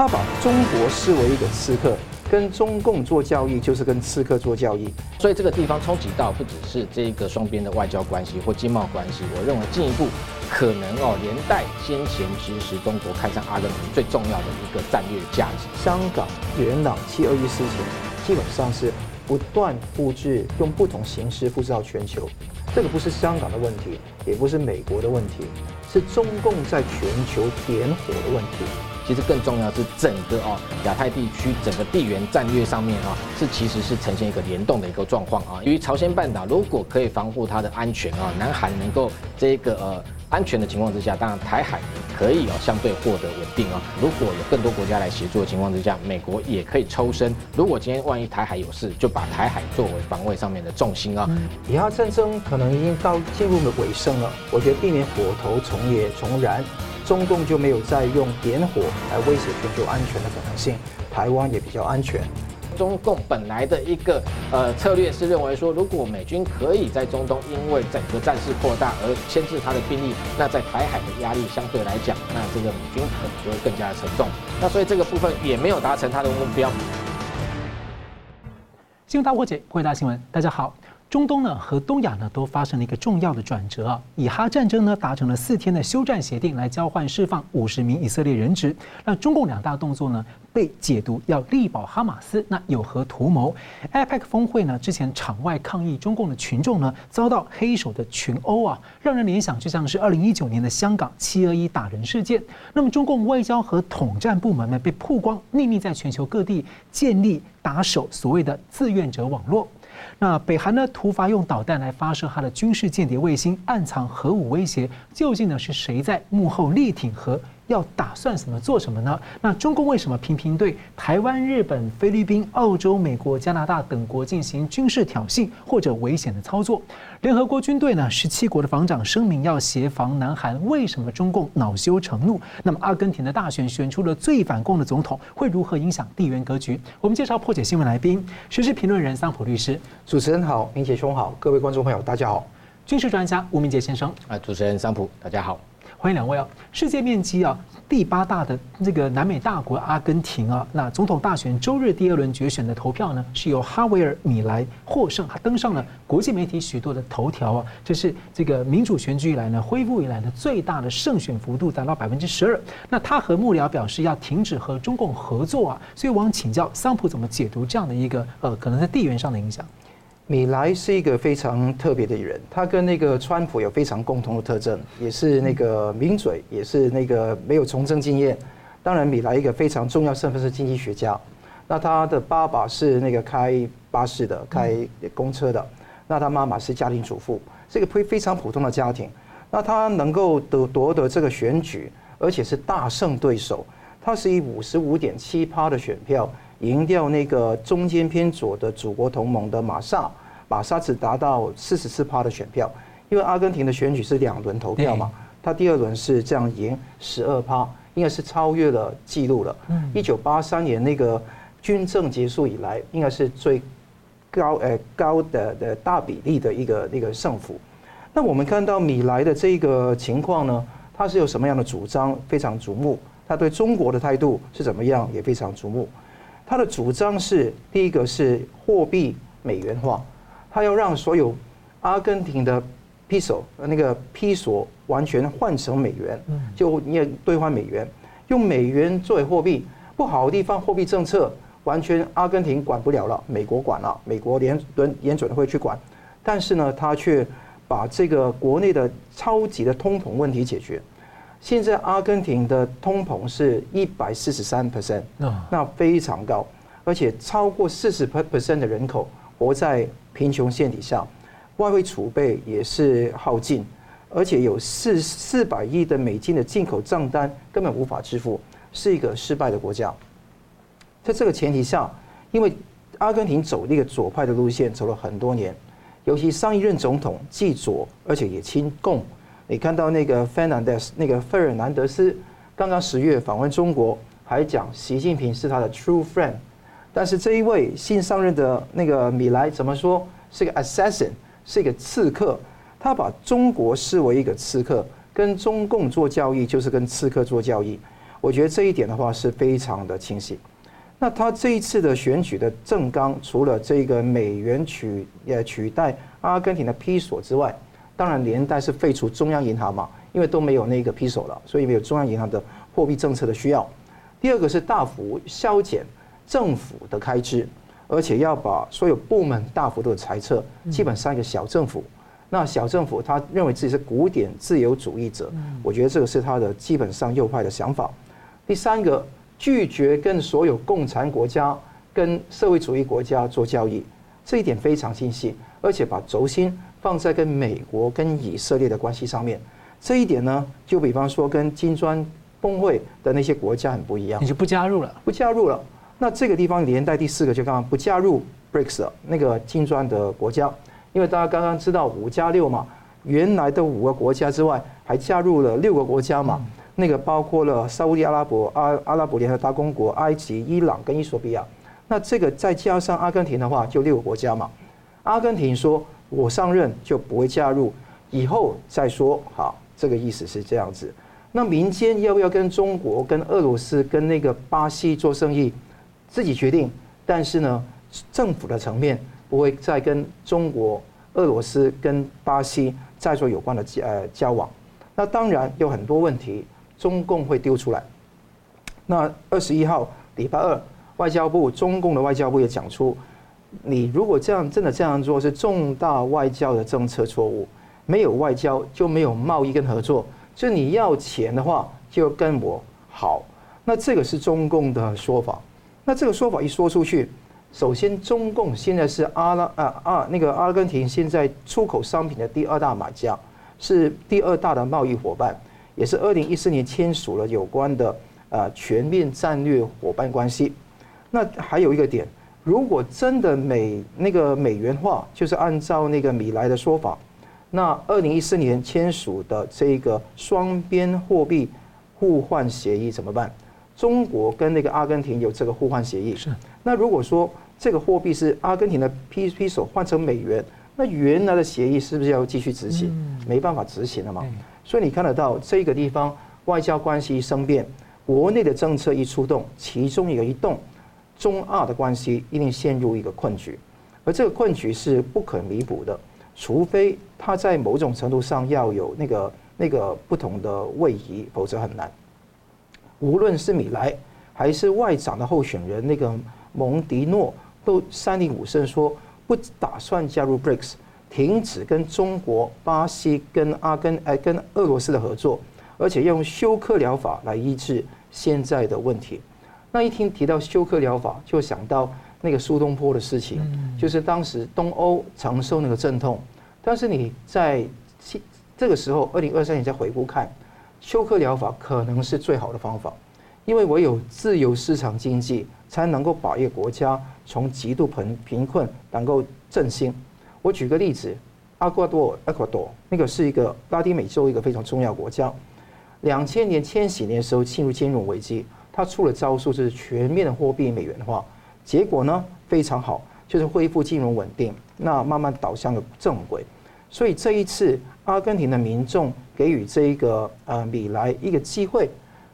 他把中国视为一个刺客。跟中共做交易，就是跟刺客做交易，所以这个地方冲击到不只是这一个双边的外交关系或经贸关系，我认为进一步可能哦连带先前支持中国开战阿根廷最重要的一个战略价值。香港、元朗七二一事情，基本上是不断复制，用不同形式复制到全球。这个不是香港的问题，也不是美国的问题，是中共在全球点火的问题。其实更重要的是整个哦亚太地区整个地缘战略上面啊，是其实是呈现一个联动的一个状况啊。由于朝鲜半岛如果可以防护它的安全啊，南韩能够这个呃安全的情况之下，当然台海可以哦相对获得稳定啊。如果有更多国家来协助的情况之下，美国也可以抽身。如果今天万一台海有事，就把台海作为防卫上面的重心啊。以哈战争可能已经到进入了尾声了，我觉得避免火头重也重燃。中共就没有再用点火来威胁全球安全的可能性，台湾也比较安全。中共本来的一个呃策略是认为说，如果美军可以在中东因为整个战事扩大而牵制他的兵力，那在台海的压力相对来讲，那这个美军可能就会更加的沉重。那所以这个部分也没有达成他的目标。新闻大破解，回答新闻，大家好。中东呢和东亚呢都发生了一个重要的转折啊，以哈战争呢达成了四天的休战协定，来交换释放五十名以色列人质。那中共两大动作呢被解读要力保哈马斯，那有何图谋？APEC 峰会呢之前场外抗议中共的群众呢遭到黑手的群殴啊，让人联想就像是二零一九年的香港七二一打人事件。那么中共外交和统战部门呢被曝光秘密在全球各地建立打手所谓的志愿者网络。那北韩呢突发用导弹来发射它的军事间谍卫星，暗藏核武威胁，究竟呢是谁在幕后力挺核？要打算什么做什么呢？那中共为什么频频对台湾、日本、菲律宾、澳洲、美国、加拿大等国进行军事挑衅或者危险的操作？联合国军队呢？十七国的防长声明要协防南韩，为什么中共恼羞成怒？那么阿根廷的大选选出了最反共的总统，会如何影响地缘格局？我们介绍破解新闻来宾，时事评论人桑普律师。主持人好，明杰兄好，各位观众朋友大家好。军事专家吴明杰先生。啊，主持人桑普大家好。欢迎两位啊！世界面积啊第八大的这个南美大国阿根廷啊，那总统大选周日第二轮决选的投票呢，是由哈维尔米莱获胜，还登上了国际媒体许多的头条啊。这是这个民主选举以来呢，恢复以来的最大的胜选幅度达到百分之十二。那他和幕僚表示要停止和中共合作啊，所以我想请教桑普怎么解读这样的一个呃可能在地缘上的影响。米莱是一个非常特别的人，他跟那个川普有非常共同的特征，也是那个名嘴，也是那个没有从政经验。当然，米莱一个非常重要身份是经济学家。那他的爸爸是那个开巴士的，开公车的。那他妈妈是家庭主妇，是一个非非常普通的家庭。那他能够得夺得这个选举，而且是大胜对手，他是以五十五点七趴的选票。赢掉那个中间偏左的祖国同盟的马萨，马沙只达到四十四趴的选票，因为阿根廷的选举是两轮投票嘛，他第二轮是这样赢十二趴，应该是超越了记录了。一九八三年那个军政结束以来，应该是最高呃高的的大比例的一个那个胜负。那我们看到米莱的这个情况呢，他是有什么样的主张非常瞩目，他对中国的态度是怎么样也非常瞩目。他的主张是：第一个是货币美元化，他要让所有阿根廷的比索那个比索完全换成美元，就你也兑换美元，用美元作为货币。不好的地方，货币政策完全阿根廷管不了了，美国管了，美国联准联准会去管。但是呢，他却把这个国内的超级的通膨问题解决。现在阿根廷的通膨是一百四十三 percent，那非常高，而且超过四十 percent 的人口活在贫穷线底下，外汇储备也是耗尽，而且有四四百亿的美金的进口账单根本无法支付，是一个失败的国家。在这个前提下，因为阿根廷走那个左派的路线走了很多年，尤其上一任总统既左，而且也亲共。你看到那个 Fernandez 那个费尔南德斯，刚刚十月访问中国，还讲习近平是他的 true friend。但是这一位新上任的那个米莱怎么说？是个 assassin，是一个刺客。他把中国视为一个刺客，跟中共做交易就是跟刺客做交易。我觉得这一点的话是非常的清晰。那他这一次的选举的政纲，除了这个美元取呃取代阿根廷的披索之外，当然连带是废除中央银行嘛，因为都没有那个披索了，所以没有中央银行的货币政策的需要。第二个是大幅削减政府的开支，而且要把所有部门大幅度的裁撤，基本上一个小政府。那小政府他认为自己是古典自由主义者，我觉得这个是他的基本上右派的想法。第三个。拒绝跟所有共产国家、跟社会主义国家做交易，这一点非常清晰，而且把轴心放在跟美国、跟以色列的关系上面。这一点呢，就比方说跟金砖峰会的那些国家很不一样，你就不加入了，不加入了。那这个地方连带第四个，就刚刚不加入 BRICS 那个金砖的国家，因为大家刚刚知道五加六嘛，原来的五个国家之外，还加入了六个国家嘛。那个包括了沙乌地阿拉伯、阿阿拉伯联合大公国、埃及、伊朗跟伊索比亚，那这个再加上阿根廷的话，就六个国家嘛。阿根廷说：“我上任就不会加入，以后再说。”好，这个意思是这样子。那民间要不要跟中国、跟俄罗斯、跟那个巴西做生意，自己决定。但是呢，政府的层面不会再跟中国、俄罗斯、跟巴西再做有关的呃交往。那当然有很多问题。中共会丢出来。那二十一号礼拜二，外交部中共的外交部也讲出，你如果这样真的这样做是重大外交的政策错误，没有外交就没有贸易跟合作，就你要钱的话就跟我好。那这个是中共的说法。那这个说法一说出去，首先中共现在是阿拉啊啊那个阿根廷现在出口商品的第二大买家，是第二大的贸易伙伴。也是二零一四年签署了有关的呃全面战略伙伴关系。那还有一个点，如果真的美那个美元化，就是按照那个米莱的说法，那二零一四年签署的这个双边货币互换协议怎么办？中国跟那个阿根廷有这个互换协议。是。那如果说这个货币是阿根廷的 P P 手换成美元，那原来的协议是不是要继续执行？没办法执行了嘛。所以你看得到这个地方外交关系一生变，国内的政策一出动，其中一个一动，中澳的关系一定陷入一个困局，而这个困局是不可弥补的，除非它在某种程度上要有那个那个不同的位移，否则很难。无论是米莱还是外长的候选人那个蒙迪诺，都三令五申说不打算加入 BRICS。停止跟中国、巴西、跟阿根、哎，跟俄罗斯的合作，而且用休克疗法来医治现在的问题。那一听提到休克疗法，就想到那个苏东坡的事情，就是当时东欧承受那个阵痛。但是你在这个时候，二零二三年再回顾看，休克疗法可能是最好的方法，因为唯有自由市场经济才能够把一个国家从极度贫贫困能够振兴。我举个例子，阿瓜多尔，厄瓜多尔那个是一个拉丁美洲一个非常重要国家。两千年千禧年的时候进入金融危机，他出了招数，就是全面的货币美元化。结果呢非常好，就是恢复金融稳定，那慢慢导向了正轨。所以这一次阿根廷的民众给予这一个呃米莱一个机会，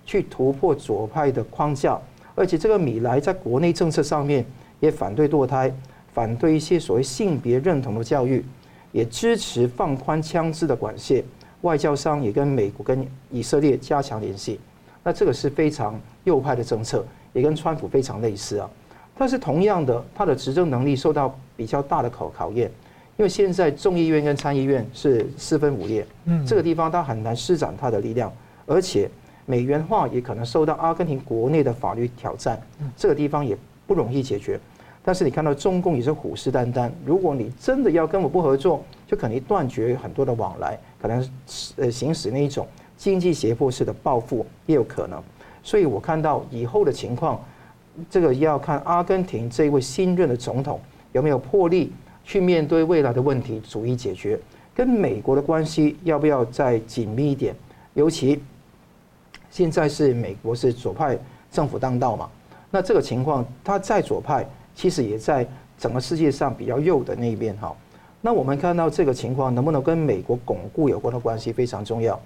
去突破左派的框架，而且这个米莱在国内政策上面也反对堕胎。反对一些所谓性别认同的教育，也支持放宽枪支的管线，外交上也跟美国跟以色列加强联系。那这个是非常右派的政策，也跟川普非常类似啊。但是同样的，他的执政能力受到比较大的考考验，因为现在众议院跟参议院是四分五裂，嗯，这个地方他很难施展他的力量，而且美元化也可能受到阿根廷国内的法律挑战，这个地方也不容易解决。但是你看到中共也是虎视眈眈，如果你真的要跟我不合作，就可能断绝很多的往来，可能呃行使那一种经济胁迫式的报复也有可能。所以我看到以后的情况，这个要看阿根廷这位新任的总统有没有魄力去面对未来的问题，逐一解决。跟美国的关系要不要再紧密一点？尤其现在是美国是左派政府当道嘛，那这个情况他在左派。其实也在整个世界上比较右的那一边哈。那我们看到这个情况能不能跟美国巩固有关的关系非常重要。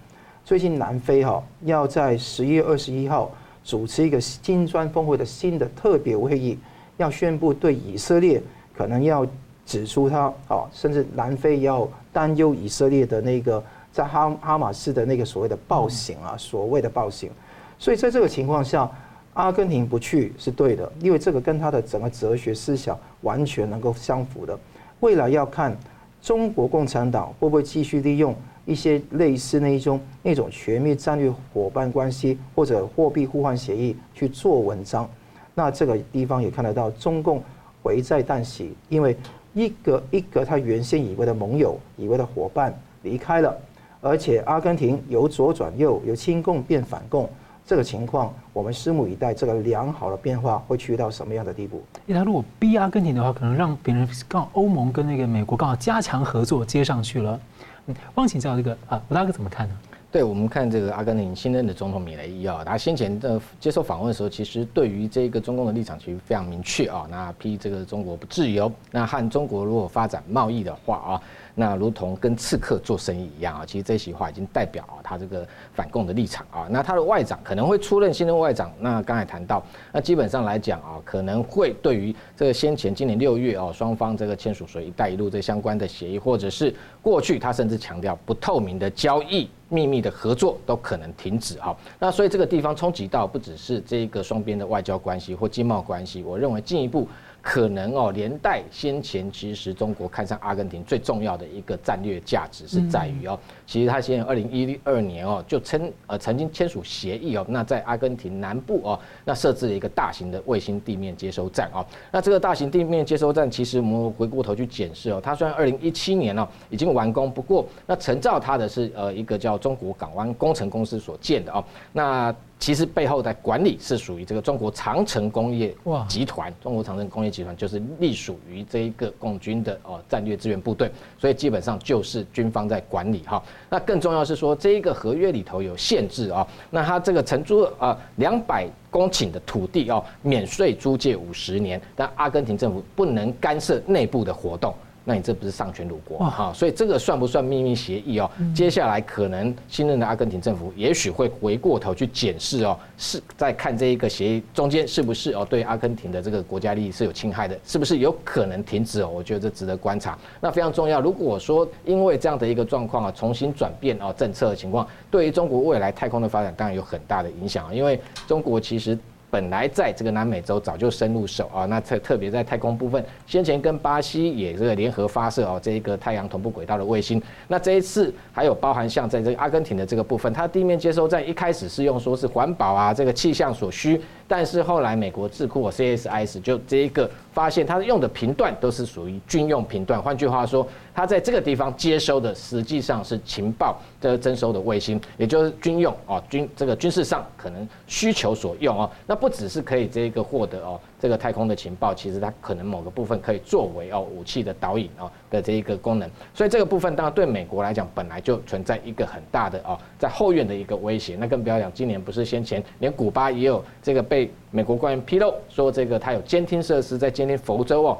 最近南非哈要在十一月二十一号主持一个金砖峰会的新的特别会议，要宣布对以色列可能要指出他啊，甚至南非要担忧以色列的那个在哈哈马斯的那个所谓的暴行啊，所谓的暴行。所以在这个情况下，阿根廷不去是对的，因为这个跟他的整个哲学思想完全能够相符的。未来要看中国共产党会不会继续利用。一些类似那一种那种全面战略伙伴关系或者货币互换协议去做文章，那这个地方也看得到中共危在旦夕，因为一个一个他原先以为的盟友、以为的伙伴离开了，而且阿根廷由左转右，由亲共变反共，这个情况我们拭目以待，这个良好的变化会去到什么样的地步？因为他如果逼阿根廷的话，可能让别人刚好欧盟跟那个美国刚好加强合作接上去了。嗯汪请教这个啊，吴大哥怎么看呢？对，我们看这个阿根廷新任的总统米雷伊啊，他先前的接受访问的时候，其实对于这个中共的立场其实非常明确啊，那批这个中国不自由，那和中国如果发展贸易的话啊。那如同跟刺客做生意一样啊，其实这席话已经代表啊他这个反共的立场啊。那他的外长可能会出任新任外长。那刚才谈到，那基本上来讲啊，可能会对于这个先前今年六月啊，双方这个签署所谓“一带一路”这相关的协议，或者是过去他甚至强调不透明的交易、秘密的合作都可能停止啊。那所以这个地方冲击到不只是这个双边的外交关系或经贸关系，我认为进一步。可能哦，连带先前其实中国看上阿根廷最重要的一个战略价值是在于哦，其实他现在二零一二年哦就称呃曾经签署协议哦，那在阿根廷南部哦，那设置了一个大型的卫星地面接收站哦，那这个大型地面接收站其实我们回过头去检视哦，它虽然二零一七年哦已经完工，不过那承造它的是呃一个叫中国港湾工程公司所建的哦，那。其实背后的管理是属于这个中国长城工业集团，中国长城工业集团就是隶属于这一个共军的哦战略支援部队，所以基本上就是军方在管理哈。那更重要是说，这一个合约里头有限制啊，那它这个承租啊两百公顷的土地哦，免税租借五十年，但阿根廷政府不能干涉内部的活动。那你这不是丧权辱国哈？所以这个算不算秘密协议哦？接下来可能新任的阿根廷政府也许会回过头去检视哦，是在看这一个协议中间是不是哦对阿根廷的这个国家利益是有侵害的，是不是有可能停止哦？我觉得这值得观察。那非常重要。如果说因为这样的一个状况啊，重新转变哦政策的情况，对于中国未来太空的发展当然有很大的影响啊，因为中国其实。本来在这个南美洲早就深入手啊，那特特别在太空部分，先前跟巴西也这个联合发射哦，这一个太阳同步轨道的卫星。那这一次还有包含像在这个阿根廷的这个部分，它地面接收站一开始是用说是环保啊，这个气象所需。但是后来美国智库 CSIS 就这一个发现，它用的频段都是属于军用频段。换句话说，它在这个地方接收的实际上是情报的征收的卫星，也就是军用哦，军这个军事上可能需求所用哦。那不只是可以这一个获得哦。这个太空的情报，其实它可能某个部分可以作为哦武器的导引哦的这一个功能，所以这个部分当然对美国来讲本来就存在一个很大的哦在后院的一个威胁。那更不要讲，今年不是先前连古巴也有这个被美国官员披露说这个它有监听设施在监听佛州哦，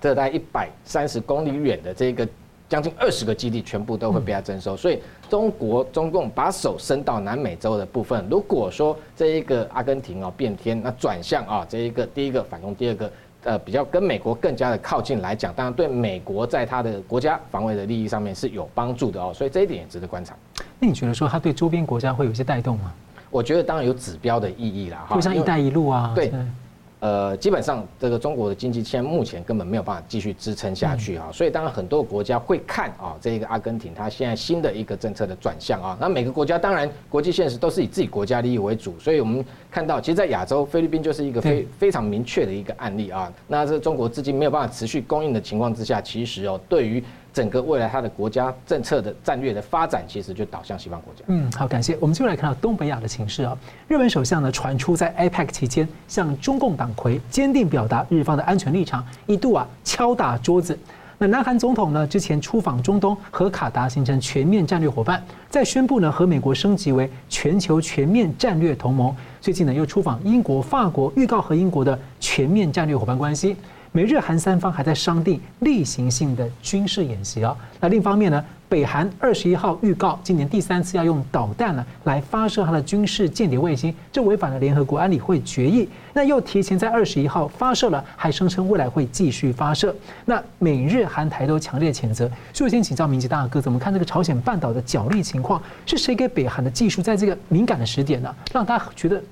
这大概一百三十公里远的这个。将近二十个基地全部都会被他征收，所以中国中共把手伸到南美洲的部分，如果说这一个阿根廷哦变天，那转向啊这一个第一个反攻，第二个呃比较跟美国更加的靠近来讲，当然对美国在他的国家防卫的利益上面是有帮助的哦，所以这一点也值得观察。那你觉得说他对周边国家会有一些带动吗？我觉得当然有指标的意义啦，哈，就像“一带一路”啊，对。呃，基本上这个中国的经济现在目前根本没有办法继续支撑下去啊，所以当然很多国家会看啊，这一个阿根廷它现在新的一个政策的转向啊，那每个国家当然国际现实都是以自己国家利益为主，所以我们看到其实，在亚洲菲律宾就是一个非非常明确的一个案例啊，那这中国资金没有办法持续供应的情况之下，其实哦对于。整个未来它的国家政策的战略的发展，其实就导向西方国家。嗯，好，感谢。我们接下来看到东北亚的情势啊。日本首相呢传出在 APEC 期间向中共党魁坚定表达日方的安全立场，一度啊敲打桌子。那南韩总统呢之前出访中东，和卡达形成全面战略伙伴，再宣布呢和美国升级为全球全面战略同盟。最近呢又出访英国、法国，预告和英国的全面战略伙伴关系。美日韩三方还在商定例行性的军事演习啊。那另一方面呢，北韩二十一号预告，今年第三次要用导弹呢来发射它的军事间谍卫星，这违反了联合国安理会决议。那又提前在二十一号发射了，还声称未来会继续发射。那美日韩台都强烈谴责。所以我先请教明吉大哥，怎么看这个朝鲜半岛的角力情况？是谁给北韩的技术在这个敏感的时点呢，让他觉得？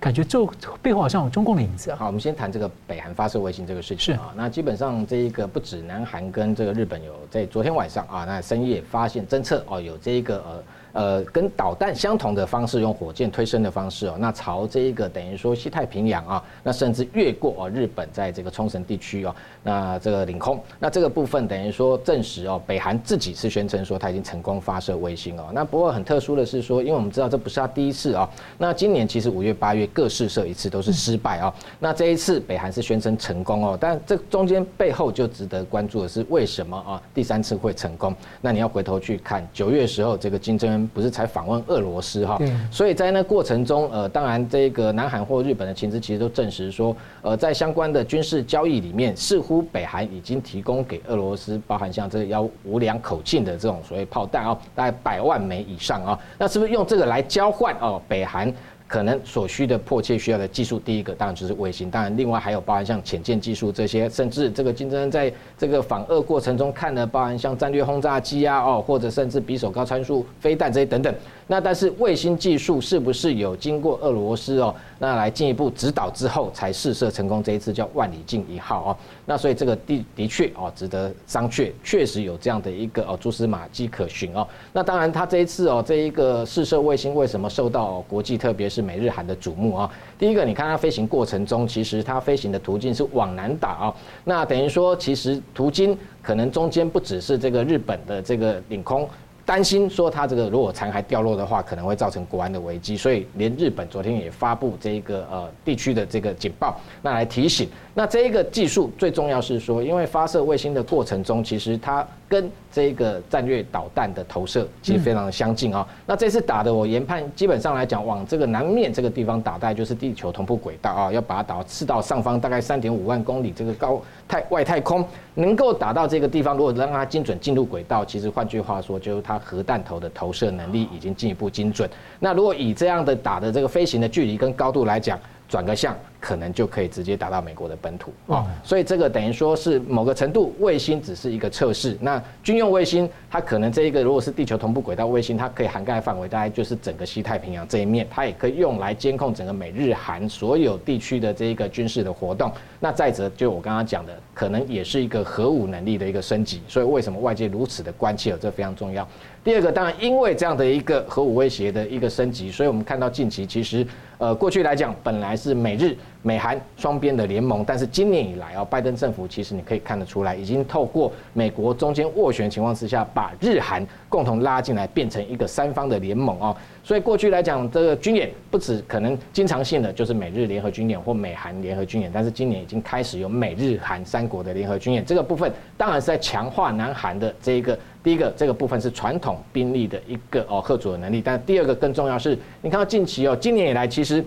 感觉就背后好像有中共的影子啊！好，我们先谈这个北韩发射卫星这个事情啊。那基本上这一个不止南韩跟这个日本有在昨天晚上啊，那深夜发现侦测哦，有这一个呃。呃，跟导弹相同的方式，用火箭推升的方式哦，那朝这一个等于说西太平洋啊，那甚至越过哦日本在这个冲绳地区哦，那这个领空，那这个部分等于说证实哦，北韩自己是宣称说他已经成功发射卫星哦。那不过很特殊的是说，因为我们知道这不是他第一次啊，那今年其实五月、八月各试射一次都是失败啊，那这一次北韩是宣称成功哦，但这中间背后就值得关注的是为什么啊第三次会成功？那你要回头去看九月时候这个金正恩。不是才访问俄罗斯哈，所以在那过程中，呃，当然这个南韩或日本的情资其实都证实说，呃，在相关的军事交易里面，似乎北韩已经提供给俄罗斯，包含像这个幺五两口径的这种所谓炮弹啊，大概百万枚以上啊，那是不是用这个来交换哦？北韩？可能所需的迫切需要的技术，第一个当然就是卫星，当然另外还有包含像潜舰技术这些，甚至这个金正恩在这个访俄过程中看的，包含像战略轰炸机啊，哦，或者甚至匕首高参数飞弹这些等等。那但是卫星技术是不是有经过俄罗斯哦，那来进一步指导之后才试射成功？这一次叫万里镜一号哦，那所以这个的的确哦值得商榷，确实有这样的一个哦蛛丝马迹可循哦。那当然它这一次哦这一个试射卫星为什么受到国际特别是美日韩的瞩目啊，第一个，你看它飞行过程中，其实它飞行的途径是往南打啊，那等于说，其实途经可能中间不只是这个日本的这个领空。担心说它这个如果残骸掉落的话，可能会造成国安的危机，所以连日本昨天也发布这一个呃地区的这个警报，那来提醒。那这一个技术最重要是说，因为发射卫星的过程中，其实它跟这个战略导弹的投射其实非常的相近啊。那这次打的我研判，基本上来讲，往这个南面这个地方打，大概就是地球同步轨道啊，要把它打到赤道上方大概三点五万公里这个高太外太空，能够打到这个地方，如果让它精准进入轨道，其实换句话说，就是它核弹头的投射能力已经进一步精准。那如果以这样的打的这个飞行的距离跟高度来讲，转个向，可能就可以直接打到美国的本土啊，所以这个等于说是某个程度卫星只是一个测试。那军用卫星，它可能这一个如果是地球同步轨道卫星，它可以涵盖范围大概就是整个西太平洋这一面，它也可以用来监控整个美日韩所有地区的这一个军事的活动。那再者，就我刚刚讲的，可能也是一个核武能力的一个升级。所以为什么外界如此的关切？这非常重要。第二个，当然因为这样的一个核武威胁的一个升级，所以我们看到近期其实，呃，过去来讲本来是美日。美韩双边的联盟，但是今年以来啊，拜登政府其实你可以看得出来，已经透过美国中间斡旋情况之下，把日韩共同拉进来，变成一个三方的联盟啊。所以过去来讲，这个军演不止可能经常性的就是美日联合军演或美韩联合军演，但是今年已经开始有美日韩三国的联合军演。这个部分当然是在强化南韩的这一个第一个这个部分是传统兵力的一个哦吓阻的能力，但第二个更重要是，你看到近期哦，今年以来其实。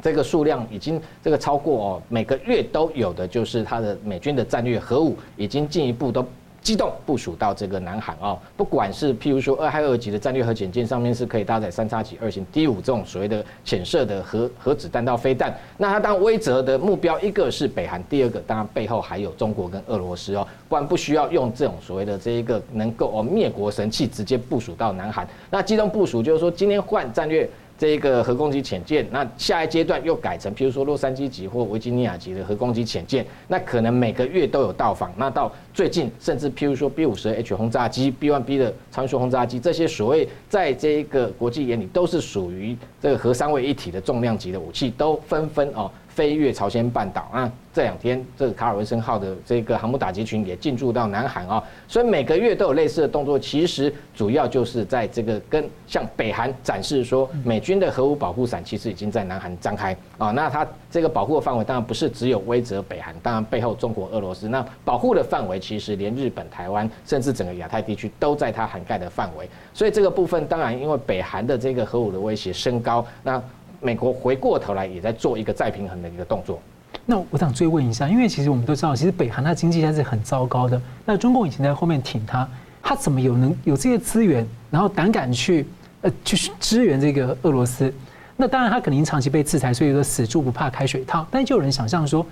这个数量已经这个超过哦，每个月都有的就是它的美军的战略核武已经进一步都机动部署到这个南韩哦，不管是譬如说二亥二级的战略核潜舰上面是可以搭载三叉戟二型 D 五这种所谓的潜射的核核子弹道飞弹，那它当然威慑的目标一个是北韩，第二个当然背后还有中国跟俄罗斯哦，不然不需要用这种所谓的这一个能够哦灭国神器直接部署到南韩，那机动部署就是说今天换战略。这一个核攻击潜舰，那下一阶段又改成，譬如说洛杉矶级或维吉尼亚级的核攻击潜舰，那可能每个月都有到访。那到最近，甚至譬如说 B 五十 H 轰炸机、B 一 B 的超音速轰炸机，这些所谓在这一个国际眼里都是属于这个核三位一体的重量级的武器，都纷纷哦。飞越朝鲜半岛啊，这两天这个卡尔文森号的这个航母打击群也进驻到南韩啊，所以每个月都有类似的动作。其实主要就是在这个跟向北韩展示说，美军的核武保护伞其实已经在南韩张开啊。那它这个保护的范围当然不是只有威则北韩，当然背后中国、俄罗斯那保护的范围其实连日本、台湾甚至整个亚太地区都在它涵盖的范围。所以这个部分当然因为北韩的这个核武的威胁升高，那。美国回过头来也在做一个再平衡的一个动作。那我想追问一下，因为其实我们都知道，其实北韩它经济现在是很糟糕的。那中共以前在后面挺它，它怎么有能有这些资源，然后胆敢去呃去支援这个俄罗斯？那当然他肯定长期被制裁，所以说死猪不怕开水烫。但就有人想象说，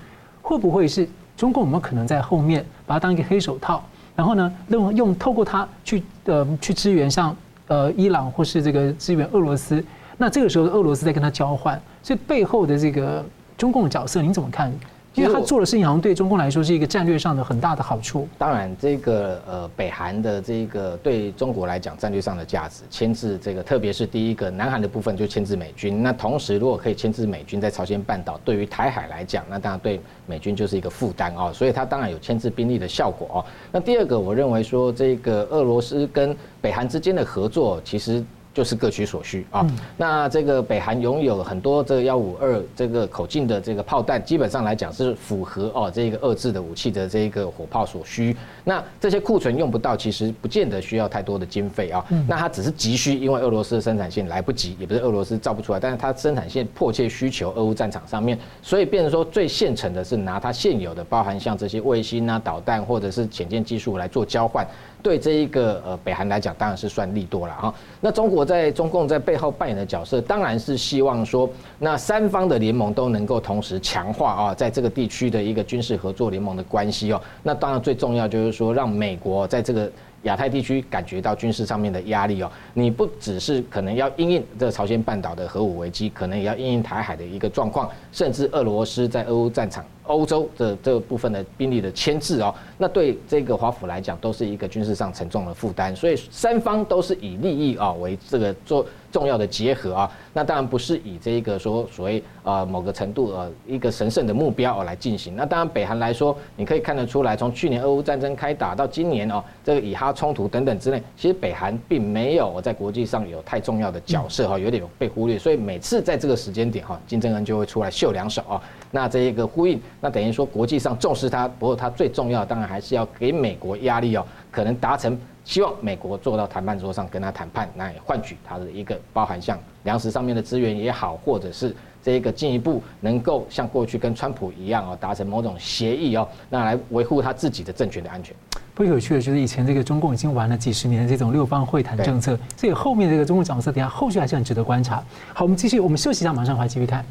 会不会是中共有没有可能在后面把它当一个黑手套，然后呢，用用透过它去呃去支援像呃伊朗或是这个支援俄罗斯？那这个时候俄罗斯在跟他交换，所以背后的这个。中共的角色，您怎么看？因为他做的事情好像对中共来说是一个战略上的很大的好处。当然，这个呃，北韩的这个对中国来讲战略上的价值，牵制这个，特别是第一个南韩的部分就牵制美军。那同时，如果可以牵制美军在朝鲜半岛，对于台海来讲，那当然对美军就是一个负担哦。所以它当然有牵制兵力的效果哦。那第二个，我认为说这个俄罗斯跟北韩之间的合作，其实。就是各取所需啊。那这个北韩拥有很多这个幺五二这个口径的这个炮弹，基本上来讲是符合哦这个遏制的武器的这个火炮所需。那这些库存用不到，其实不见得需要太多的经费啊。那它只是急需，因为俄罗斯的生产线来不及，也不是俄罗斯造不出来，但是它生产线迫切需求俄乌战场上面，所以变成说最现成的是拿它现有的，包含像这些卫星啊、导弹或者是潜舰技术来做交换。对这一个呃北韩来讲，当然是算利多了哈。那中国在中共在背后扮演的角色，当然是希望说，那三方的联盟都能够同时强化啊，在这个地区的一个军事合作联盟的关系哦。那当然最重要就是说，让美国在这个。亚太地区感觉到军事上面的压力哦，你不只是可能要因应这个朝鲜半岛的核武危机，可能也要因应台海的一个状况，甚至俄罗斯在俄乌战场、欧洲的这部分的兵力的牵制哦，那对这个华府来讲都是一个军事上沉重的负担，所以三方都是以利益啊为这个做。重要的结合啊，那当然不是以这个说所谓呃某个程度呃一个神圣的目标哦来进行。那当然北韩来说，你可以看得出来，从去年俄乌战争开打到今年哦，这个以哈冲突等等之类，其实北韩并没有在国际上有太重要的角色哈，有点被忽略。所以每次在这个时间点哈，金正恩就会出来秀两手啊。那这一个呼应，那等于说国际上重视他，不过他最重要的当然还是要给美国压力哦，可能达成。希望美国坐到谈判桌上跟他谈判，那也换取他的一个包含像粮食上面的资源也好，或者是这一个进一步能够像过去跟川普一样哦，达成某种协议哦，那来维护他自己的政权的安全。不有趣的就是以前这个中共已经玩了几十年的这种六方会谈政策，所以后面这个中共角色底下后续还是很值得观察。好，我们继续，我们休息一下，马上回来继续看。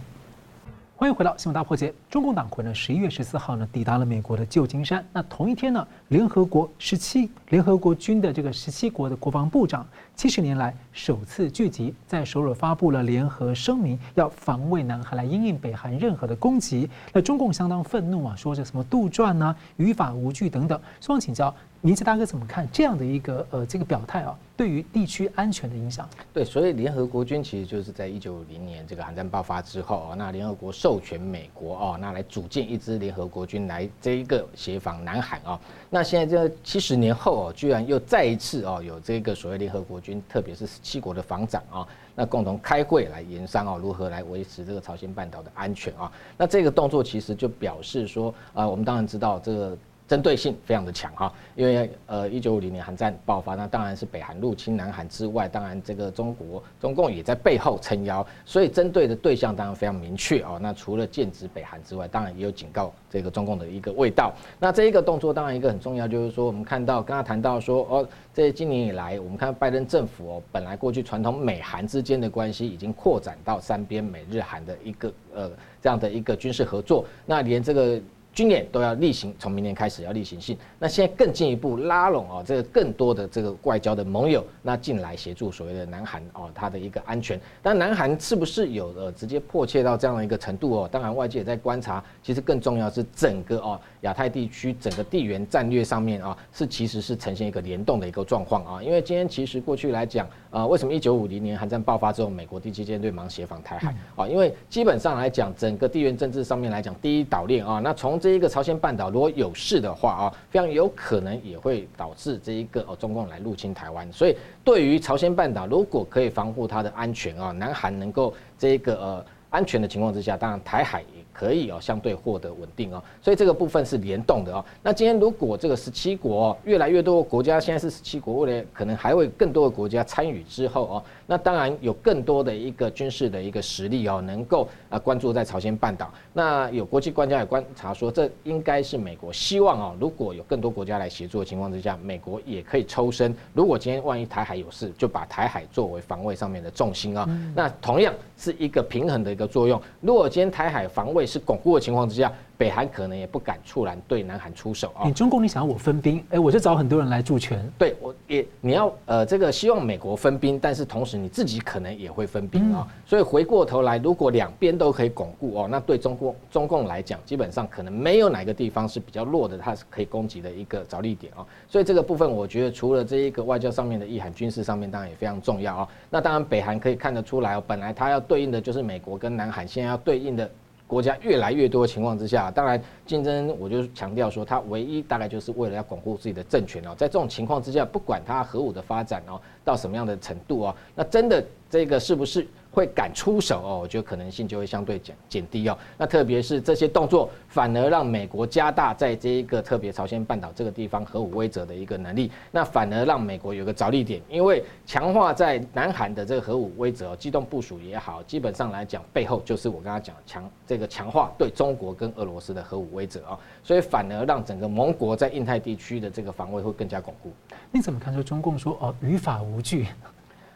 欢迎回到新闻大破解。中共党魁呢，十一月十四号呢，抵达了美国的旧金山。那同一天呢，联合国十七联合国军的这个十七国的国防部长，七十年来首次聚集在首尔发布了联合声明，要防卫南韩来应应北韩任何的攻击。那中共相当愤怒啊，说这什么杜撰呐、啊、于法无据等等。希望请教。明哲大哥怎么看这样的一个呃这个表态啊？对于地区安全的影响？对，所以联合国军其实就是在一九五零年这个韩战爆发之后啊，那联合国授权美国哦，那来组建一支联合国军来这一个协防南韩啊。那现在这七十年后哦，居然又再一次哦有这个所谓联合国军，特别是七国的防长啊，那共同开会来研商啊，如何来维持这个朝鲜半岛的安全啊？那这个动作其实就表示说啊，我们当然知道这个。针对性非常的强哈，因为呃，一九五零年韩战爆发，那当然是北韩入侵南韩之外，当然这个中国中共也在背后撑腰，所以针对的对象当然非常明确哦。那除了剑指北韩之外，当然也有警告这个中共的一个味道。那这一个动作当然一个很重要，就是说我们看到刚刚谈到说哦，这今年以来，我们看到拜登政府哦，本来过去传统美韩之间的关系已经扩展到三边美日韩的一个呃这样的一个军事合作，那连这个。军演都要例行，从明年开始要例行性。那现在更进一步拉拢哦，这个更多的这个外交的盟友，那进来协助所谓的南韩哦，它的一个安全。但南韩是不是有呃直接迫切到这样的一个程度哦？当然外界也在观察。其实更重要是整个哦亚太地区整个地缘战略上面啊，是其实是呈现一个联动的一个状况啊。因为今天其实过去来讲啊，为什么一九五零年韩战爆发之后，美国第七舰队忙协防台海啊？因为基本上来讲，整个地缘政治上面来讲，第一岛链啊，那从这一个朝鲜半岛如果有事的话啊，非常有可能也会导致这一个哦中共来入侵台湾。所以对于朝鲜半岛，如果可以防护它的安全啊，南韩能够这一个呃安全的情况之下，当然台海也可以哦相对获得稳定哦。所以这个部分是联动的哦。那今天如果这个十七国越来越多国家，现在是十七国，未来可能还会更多的国家参与之后哦。那当然有更多的一个军事的一个实力哦，能够啊关注在朝鲜半岛。那有国际专家也观察说，这应该是美国希望哦，如果有更多国家来协助的情况之下，美国也可以抽身。如果今天万一台海有事，就把台海作为防卫上面的重心啊。那同样是一个平衡的一个作用。如果今天台海防卫是巩固的情况之下，北韩可能也不敢猝然对南韩出手啊！你中共，你想要我分兵，哎，我就找很多人来助拳。对，我也你要呃，这个希望美国分兵，但是同时你自己可能也会分兵啊。所以回过头来，如果两边都可以巩固哦，那对中共中共来讲，基本上可能没有哪个地方是比较弱的，它是可以攻击的一个着力点啊。所以这个部分，我觉得除了这一个外交上面的意涵，军事上面当然也非常重要啊。那当然，北韩可以看得出来哦，本来它要对应的就是美国跟南韩，现在要对应的。国家越来越多的情况之下，当然竞争，我就强调说，它唯一大概就是为了要巩固自己的政权哦。在这种情况之下，不管它核武的发展哦到什么样的程度哦，那真的这个是不是？会敢出手哦，我觉得可能性就会相对减减低哦。那特别是这些动作，反而让美国加大在这一个特别朝鲜半岛这个地方核武威慑的一个能力，那反而让美国有个着力点，因为强化在南韩的这个核武威慑、机动部署也好，基本上来讲背后就是我刚刚讲强这个强化对中国跟俄罗斯的核武威慑啊，所以反而让整个盟国在印太地区的这个防卫会更加巩固。你怎么看？说中共说哦，于法无据。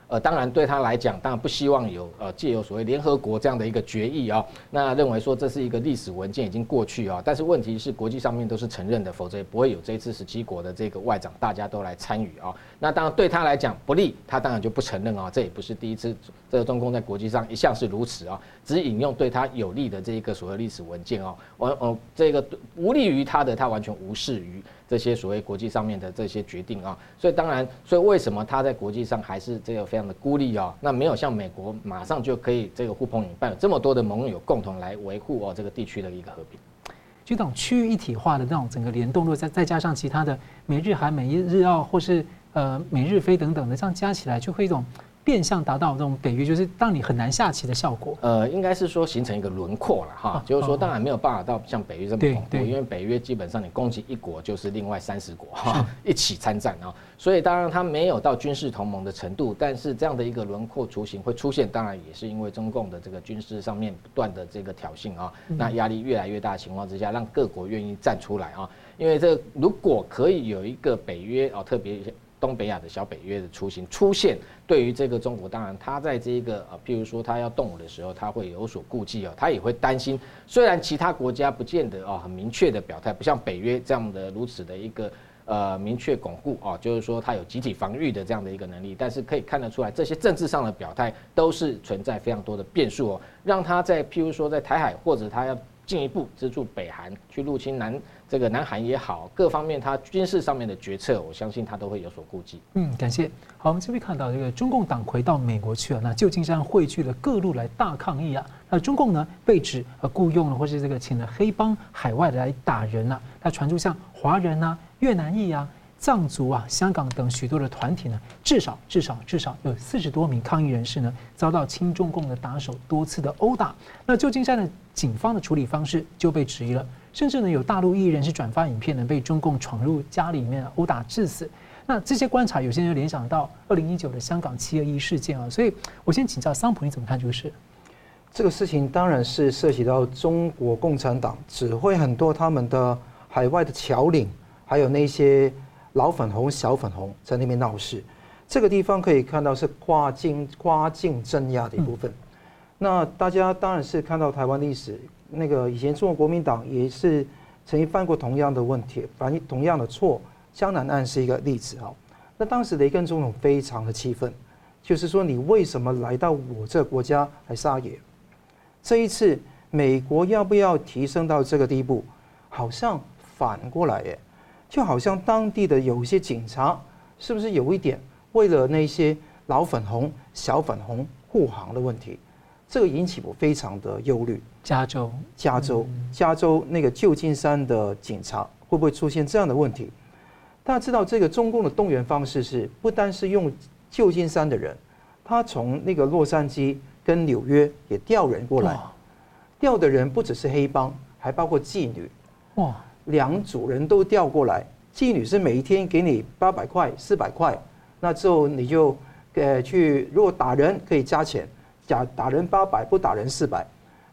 呃，当然对他来讲，当然不希望有呃借由所谓联合国这样的一个决议啊，那认为说这是一个历史文件已经过去啊。但是问题是国际上面都是承认的，否则也不会有这一次十七国的这个外长大家都来参与啊。那当然对他来讲不利，他当然就不承认啊。这也不是第一次，这个中共在国际上一向是如此啊，只引用对他有利的这一个所谓历史文件哦，我我这个无利于他的，他完全无视于。这些所谓国际上面的这些决定啊，所以当然，所以为什么他在国际上还是这个非常的孤立啊？那没有像美国马上就可以这个呼朋引伴，有这么多的盟友共同来维护哦这个地区的一个和平。就这种区域一体化的那种整个联动，如果再再加上其他的美日韩、美日澳或是呃美日非等等的，这样加起来就会一种。变相达到这种北约，就是让你很难下棋的效果。呃，应该是说形成一个轮廓了哈，就是说当然没有办法到像北约这么恐怖，因为北约基本上你攻击一国就是另外三十国哈一起参战啊，所以当然它没有到军事同盟的程度，但是这样的一个轮廓雏形会出现，当然也是因为中共的这个军事上面不断的这个挑衅啊，那压力越来越大的情况之下，让各国愿意站出来啊，因为这如果可以有一个北约啊，特别。东北亚的小北约的雏形出现，对于这个中国，当然他在这一个呃，譬如说他要动武的时候，他会有所顾忌哦，他也会担心。虽然其他国家不见得哦很明确的表态，不像北约这样的如此的一个呃明确巩固啊，就是说他有集体防御的这样的一个能力，但是可以看得出来，这些政治上的表态都是存在非常多的变数哦，让他在譬如说在台海或者他要进一步资助北韩去入侵南。这个南韩也好，各方面他军事上面的决策，我相信他都会有所顾忌。嗯，感谢。好，我们这边看到这个中共党魁到美国去了，那旧金山汇聚了各路来大抗议啊。那中共呢被指呃雇佣了或是这个请了黑帮海外的来打人啊。那传出像华人啊、越南裔啊、藏族啊、香港等许多的团体呢，至少至少至少有四十多名抗议人士呢遭到亲中共的打手多次的殴打。那旧金山的警方的处理方式就被质疑了。甚至呢，有大陆艺人是转发影片呢，被中共闯入家里面殴打致死。那这些观察，有些人就联想到二零一九的香港七二一事件啊。所以我先请教桑普，你怎么看这个事？这个事情当然是涉及到中国共产党指挥很多他们的海外的侨领，还有那些老粉红、小粉红在那边闹事。这个地方可以看到是跨境跨境镇压的一部分。那大家当然是看到台湾历史。那个以前中国国民党也是曾经犯过同样的问题，犯同样的错。江南案是一个例子啊。那当时雷根总统非常的气愤，就是说你为什么来到我这国家来撒野？这一次美国要不要提升到这个地步？好像反过来耶，就好像当地的有些警察是不是有一点为了那些老粉红、小粉红护航的问题？这个引起我非常的忧虑。加州，加州，加州那个旧金山的警察会不会出现这样的问题？大家知道，这个中共的动员方式是不单是用旧金山的人，他从那个洛杉矶跟纽约也调人过来，调的人不只是黑帮，还包括妓女，哇，两组人都调过来。妓女是每一天给你八百块、四百块，那之后你就呃，去如果打人可以加钱，假打人八百，不打人四百，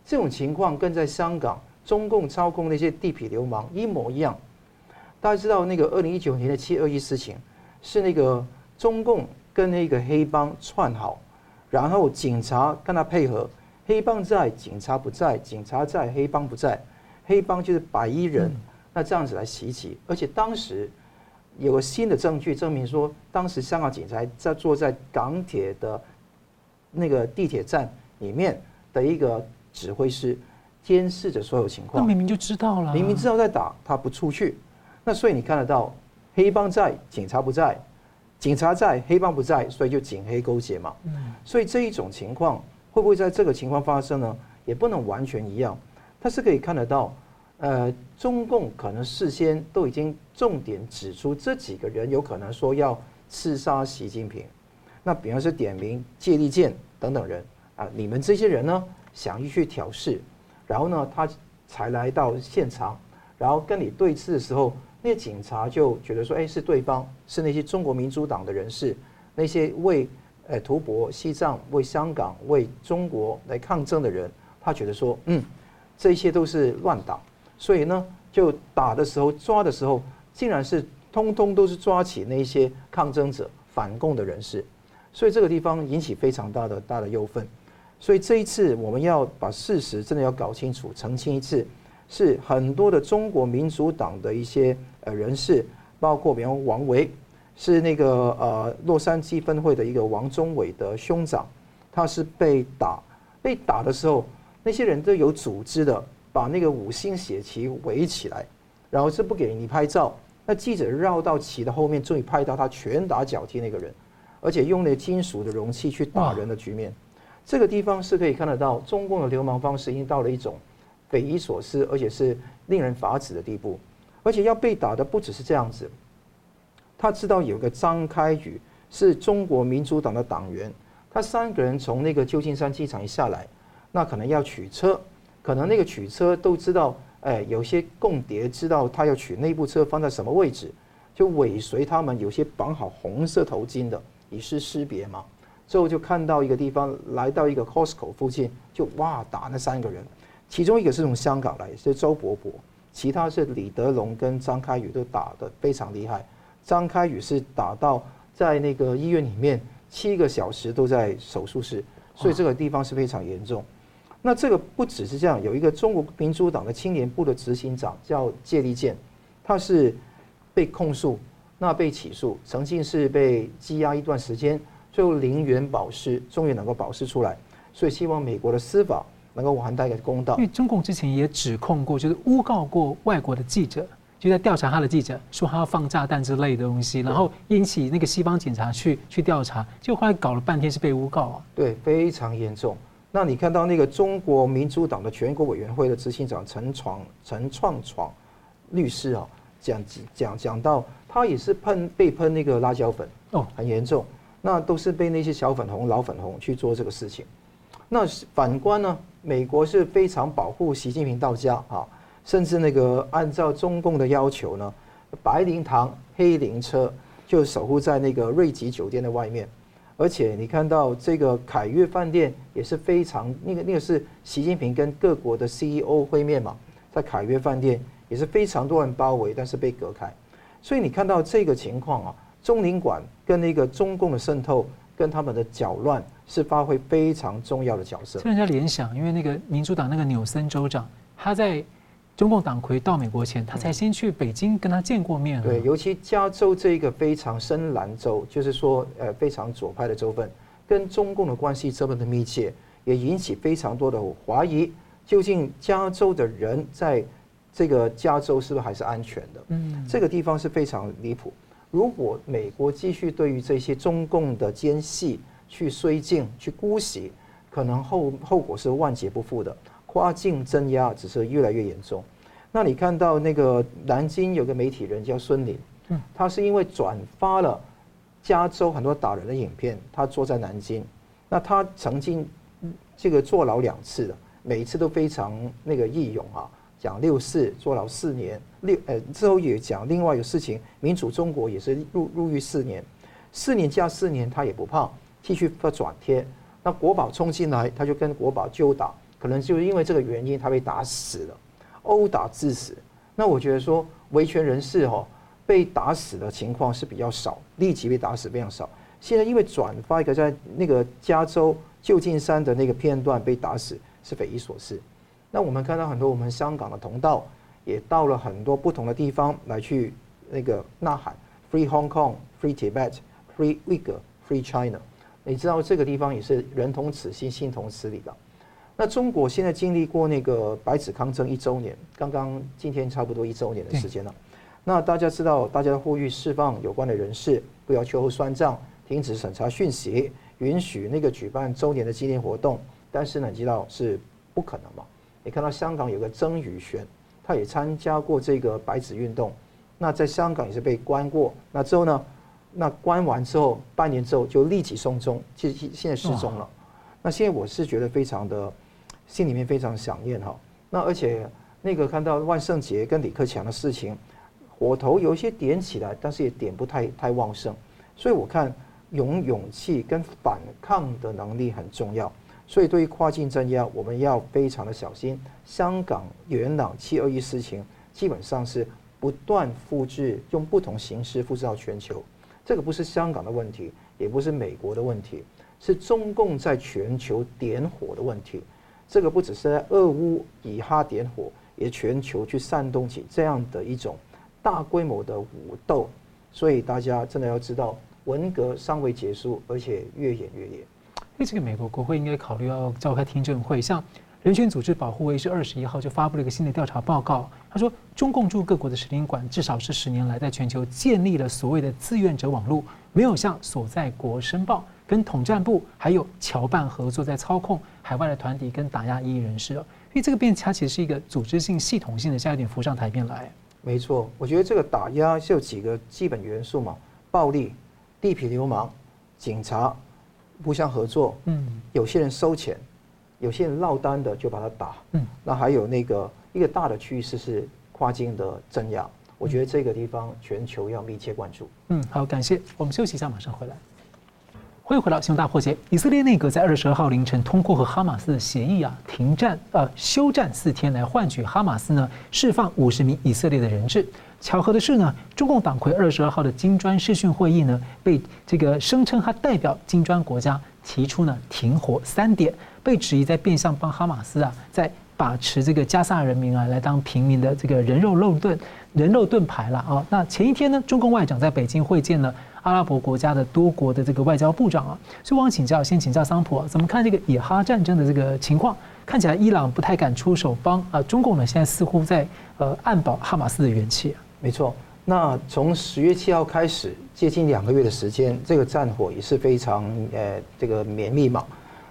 这种情况跟在香港中共操控那些地痞流氓一模一样。大家知道那个二零一九年的七二一事情，是那个中共跟那个黑帮串好，然后警察跟他配合，黑帮在，警察不在，警察在，黑帮不在，黑帮就是白衣人，那这样子来袭击，而且当时有个新的证据证明说，当时香港警察在坐在港铁的那个地铁站里面的一个指挥师，监视着所有情况。那明明就知道了，明明知道在打，他不出去。那所以你看得到，黑帮在，警察不在，警察在，黑帮不在，所以就警黑勾结嘛。嗯。所以这一种情况会不会在这个情况发生呢？也不能完全一样，但是可以看得到，呃，中共可能事先都已经重点指出这几个人有可能说要刺杀习近平。那比方说点名谢立健等等人啊，你们这些人呢，想要去挑事，然后呢，他才来到现场，然后跟你对峙的时候。那些警察就觉得说，哎，是对方，是那些中国民主党的人士，那些为呃图博西藏、为香港、为中国来抗争的人，他觉得说，嗯，这些都是乱党，所以呢，就打的时候、抓的时候，竟然是通通都是抓起那些抗争者、反共的人士，所以这个地方引起非常大的大的忧愤。所以这一次我们要把事实真的要搞清楚、澄清一次。是很多的中国民主党的一些呃人士，包括比方王维，是那个呃洛杉矶分会的一个王忠伟的兄长，他是被打，被打的时候，那些人都有组织的把那个五星血旗围起来，然后是不给你拍照，那记者绕到旗的后面，终于拍到他拳打脚踢那个人，而且用那金属的容器去打人的局面，这个地方是可以看得到中共的流氓方式已经到了一种。匪夷所思，而且是令人发指的地步，而且要被打的不只是这样子。他知道有个张开宇是中国民主党的党员，他三个人从那个旧金山机场一下来，那可能要取车，可能那个取车都知道，哎，有些共谍知道他要取那部车放在什么位置，就尾随他们，有些绑好红色头巾的，以示识别嘛。最后就看到一个地方，来到一个 Costco 附近，就哇打那三个人。其中一个是从香港来，是周伯伯；其他是李德龙跟张开宇都打得非常厉害。张开宇是打到在那个医院里面七个小时都在手术室，所以这个地方是非常严重。那这个不只是这样，有一个中国民主党的青年部的执行长叫谢立健，他是被控诉，那被起诉，曾经是被羁押一段时间，最后零元保释，终于能够保释出来。所以希望美国的司法。能够还他一个公道，因为中共之前也指控过，就是诬告过外国的记者，就在调查他的记者，说他要放炸弹之类的东西，然后引起那个西方警察去去调查，就后来搞了半天是被诬告啊，对，非常严重。那你看到那个中国民主党的全国委员会的执行长陈闯陈创闯律师啊，讲讲讲到他也是喷被喷那个辣椒粉哦，很严重，那都是被那些小粉红、老粉红去做这个事情。那反观呢？美国是非常保护习近平到家啊，甚至那个按照中共的要求呢，白灵堂、黑灵车就守护在那个瑞吉酒店的外面，而且你看到这个凯悦饭店也是非常那个那个是习近平跟各国的 CEO 会面嘛，在凯悦饭店也是非常多人包围，但是被隔开，所以你看到这个情况啊，中领馆跟那个中共的渗透跟他们的搅乱。是发挥非常重要的角色。让人家联想，因为那个民主党那个纽森州长，他在中共党魁到美国前，他才先去北京跟他见过面。对，尤其加州这一个非常深蓝州，就是说呃非常左派的州份，跟中共的关系这么的密切，也引起非常多的怀疑。究竟加州的人在这个加州是不是还是安全的？嗯，这个地方是非常离谱。如果美国继续对于这些中共的奸细，去绥靖、去姑息，可能后后果是万劫不复的。跨境镇压只是越来越严重。那你看到那个南京有个媒体人叫孙林，他是因为转发了加州很多打人的影片，他坐在南京，那他曾经这个坐牢两次的，每一次都非常那个义勇啊，讲六四坐牢四年，六呃之后也讲另外一个事情，民主中国也是入入狱四年，四年加四年他也不怕。继续发转贴。那国宝冲进来，他就跟国宝纠打，可能就是因为这个原因，他被打死了，殴打致死。那我觉得说维权人士哈被打死的情况是比较少，立即被打死非常少。现在因为转发一个在那个加州旧金山的那个片段被打死是匪夷所思。那我们看到很多我们香港的同道也到了很多不同的地方来去那个呐喊 Free Hong Kong, Free Tibet, Free Uyghur, Free China。你知道这个地方也是人同此心，心同此理的。那中国现在经历过那个白纸抗争一周年，刚刚今天差不多一周年的时间了。那大家知道，大家呼吁释放有关的人士，不要秋后算账，停止审查讯息，允许那个举办周年的纪念活动。但是呢，你知道是不可能嘛？你看到香港有个曾宇璇，他也参加过这个白纸运动，那在香港也是被关过。那之后呢？那关完之后，半年之后就立即送终，其实现在失踪了。那现在我是觉得非常的，心里面非常想念哈。那而且那个看到万圣节跟李克强的事情，火头有一些点起来，但是也点不太太旺盛。所以我看勇勇气跟反抗的能力很重要。所以，对于跨境镇压，我们要非常的小心。香港、元朗七二一事情，基本上是不断复制，用不同形式复制到全球。这个不是香港的问题，也不是美国的问题，是中共在全球点火的问题。这个不只是在俄乌以哈点火，也全球去煽动起这样的一种大规模的武斗。所以大家真的要知道，文革尚未结束，而且越演越烈。哎，这个美国国会应该考虑要召开听证会。像人权组织保护卫士二十一号就发布了一个新的调查报告，他说中共驻各国的使领馆至少是十年来在全球建立了所谓的志愿者网络，没有向所在国申报，跟统战部还有侨办合作，在操控海外的团体跟打压异议人士。因为这个变它其实是一个组织性、系统性的，现在有点浮上台面来。没错，我觉得这个打压是有几个基本元素嘛：暴力、地痞流氓、警察。互相合作，嗯，有些人收钱，有些人落单的就把他打，嗯，那还有那个一个大的趋势是跨境的增压，我觉得这个地方全球要密切关注。嗯，好，感谢，我们休息一下，马上回来。欢迎回到新闻大破解。以色列内阁在二十二号凌晨通过和哈马斯的协议啊，停战呃休战四天，来换取哈马斯呢释放五十名以色列的人质。巧合的是呢，中共党魁二十二号的金砖视讯会议呢，被这个声称他代表金砖国家提出呢停火三点，被质疑在变相帮哈马斯啊在把持这个加萨人民啊来当平民的这个人肉肉盾人肉盾牌了啊。那前一天呢，中共外长在北京会见了。阿拉伯国家的多国的这个外交部长啊，所以我想请教，先请教桑普啊，怎么看这个以哈战争的这个情况？看起来伊朗不太敢出手帮啊，中共呢现在似乎在呃暗保哈马斯的元气啊。没错，那从十月七号开始，接近两个月的时间，这个战火也是非常呃这个绵密嘛。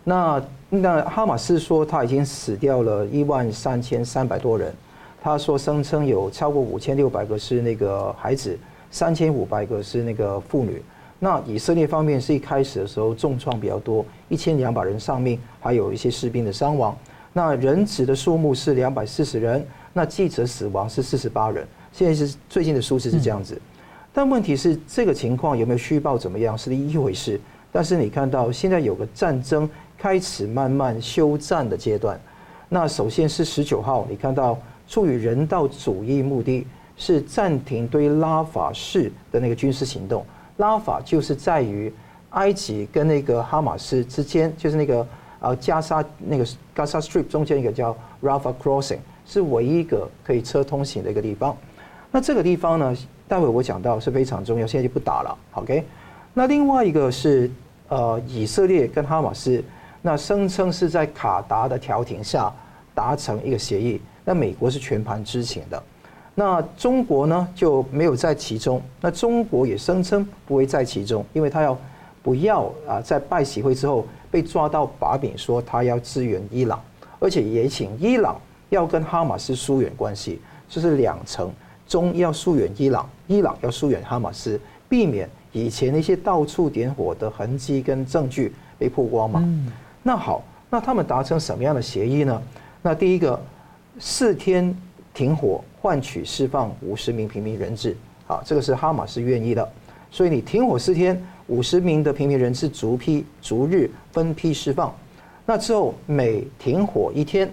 那那哈马斯说他已经死掉了一万三千三百多人，他说声称有超过五千六百个是那个孩子。三千五百个是那个妇女，那以色列方面是一开始的时候重创比较多，一千两百人丧命，还有一些士兵的伤亡。那人质的数目是两百四十人，那记者死亡是四十八人。现在是最近的数字是这样子，但问题是这个情况有没有虚报怎么样是一回事。但是你看到现在有个战争开始慢慢休战的阶段，那首先是十九号，你看到出于人道主义目的。是暂停对拉法市的那个军事行动。拉法就是在于埃及跟那个哈马斯之间，就是那个呃加沙那个 Gaza Strip 中间一个叫 Rafa Crossing，是唯一一个可以车通行的一个地方。那这个地方呢，待会我讲到是非常重要，现在就不打了。OK，那另外一个是呃以色列跟哈马斯，那声称是在卡达的调停下达成一个协议，那美国是全盘知情的。那中国呢就没有在其中。那中国也声称不会在其中，因为他要不要啊，在拜习会之后被抓到把柄，说他要支援伊朗，而且也请伊朗要跟哈马斯疏远关系，就是两层，中要疏远伊朗，伊朗要疏远哈马斯，避免以前那些到处点火的痕迹跟证据被曝光嘛。那好，那他们达成什么样的协议呢？那第一个四天停火。换取释放五十名平民人质，好，这个是哈马斯愿意的，所以你停火四天，五十名的平民人质逐批逐日分批释放。那之后每停火一天，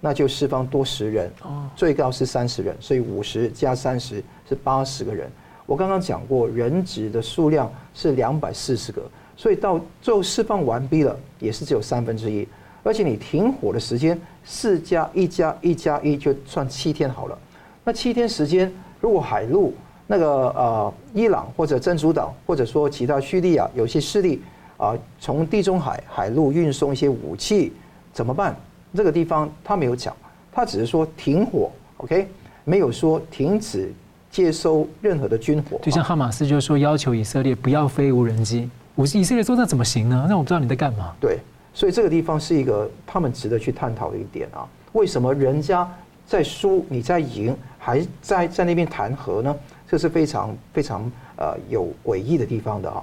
那就释放多十人，最高是三十人，所以五十加三十是八十个人。我刚刚讲过，人质的数量是两百四十个，所以到最后释放完毕了，也是只有三分之一。而且你停火的时间四加一加一加一就算七天好了。那七天时间，如果海陆那个呃伊朗或者真主党或者说其他叙利亚有些势力啊，从地中海海陆运送一些武器怎么办？这个地方他没有讲，他只是说停火，OK，没有说停止。接收任何的军火，就像哈马斯就是说要求以色列不要飞无人机，我以色列说那怎么行呢？那我不知道你在干嘛。对，所以这个地方是一个他们值得去探讨的一点啊。为什么人家在输，你在赢，还在在那边谈和呢？这是非常非常呃有诡异的地方的啊。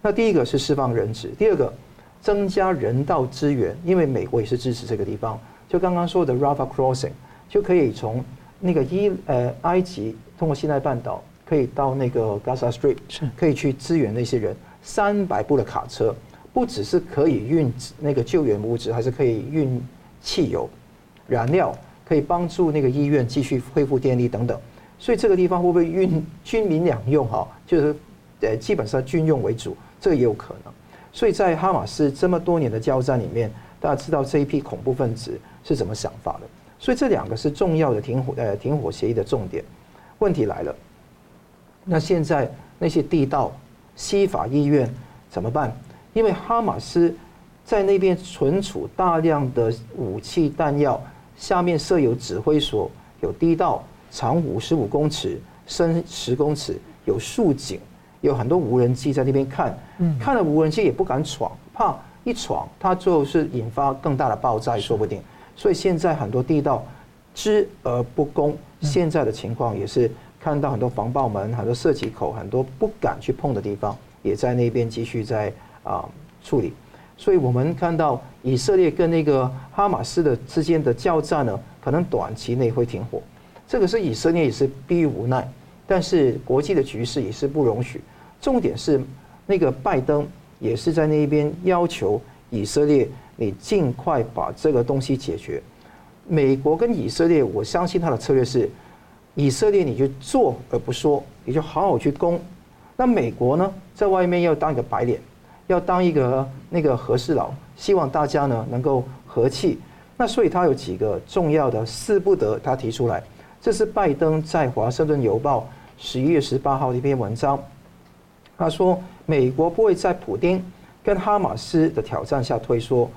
那第一个是释放人质，第二个增加人道资源，因为美国也是支持这个地方。就刚刚说的 Rafah Crossing 就可以从那个伊呃埃及。通过西奈半岛可以到那个 Gaza Strip，可以去支援那些人。三百部的卡车，不只是可以运那个救援物资，还是可以运汽油、燃料，可以帮助那个医院继续恢复电力等等。所以这个地方会不会运军民两用？哈，就是呃，基本上军用为主，这个也有可能。所以在哈马斯这么多年的交战里面，大家知道这一批恐怖分子是怎么想法的。所以这两个是重要的停火呃停火协议的重点。问题来了，那现在那些地道、西法医院怎么办？因为哈马斯在那边存储大量的武器弹药，下面设有指挥所，有地道，长五十五公尺，深十公尺，有竖井，有很多无人机在那边看，看了无人机也不敢闯，怕一闯，它最后是引发更大的爆炸，说不定。所以现在很多地道知而不攻。现在的情况也是看到很多防爆门、很多射击口、很多不敢去碰的地方，也在那边继续在啊处理。所以我们看到以色列跟那个哈马斯的之间的交战呢，可能短期内会停火。这个是以色列也是逼于无奈，但是国际的局势也是不容许。重点是那个拜登也是在那边要求以色列，你尽快把这个东西解决。美国跟以色列，我相信他的策略是，以色列你就做而不说，你就好好去攻。那美国呢，在外面要当一个白脸，要当一个那个和事佬，希望大家呢能够和气。那所以他有几个重要的四不得，他提出来。这是拜登在《华盛顿邮报》十一月十八号的一篇文章。他说，美国不会在普丁跟哈马斯的挑战下退缩，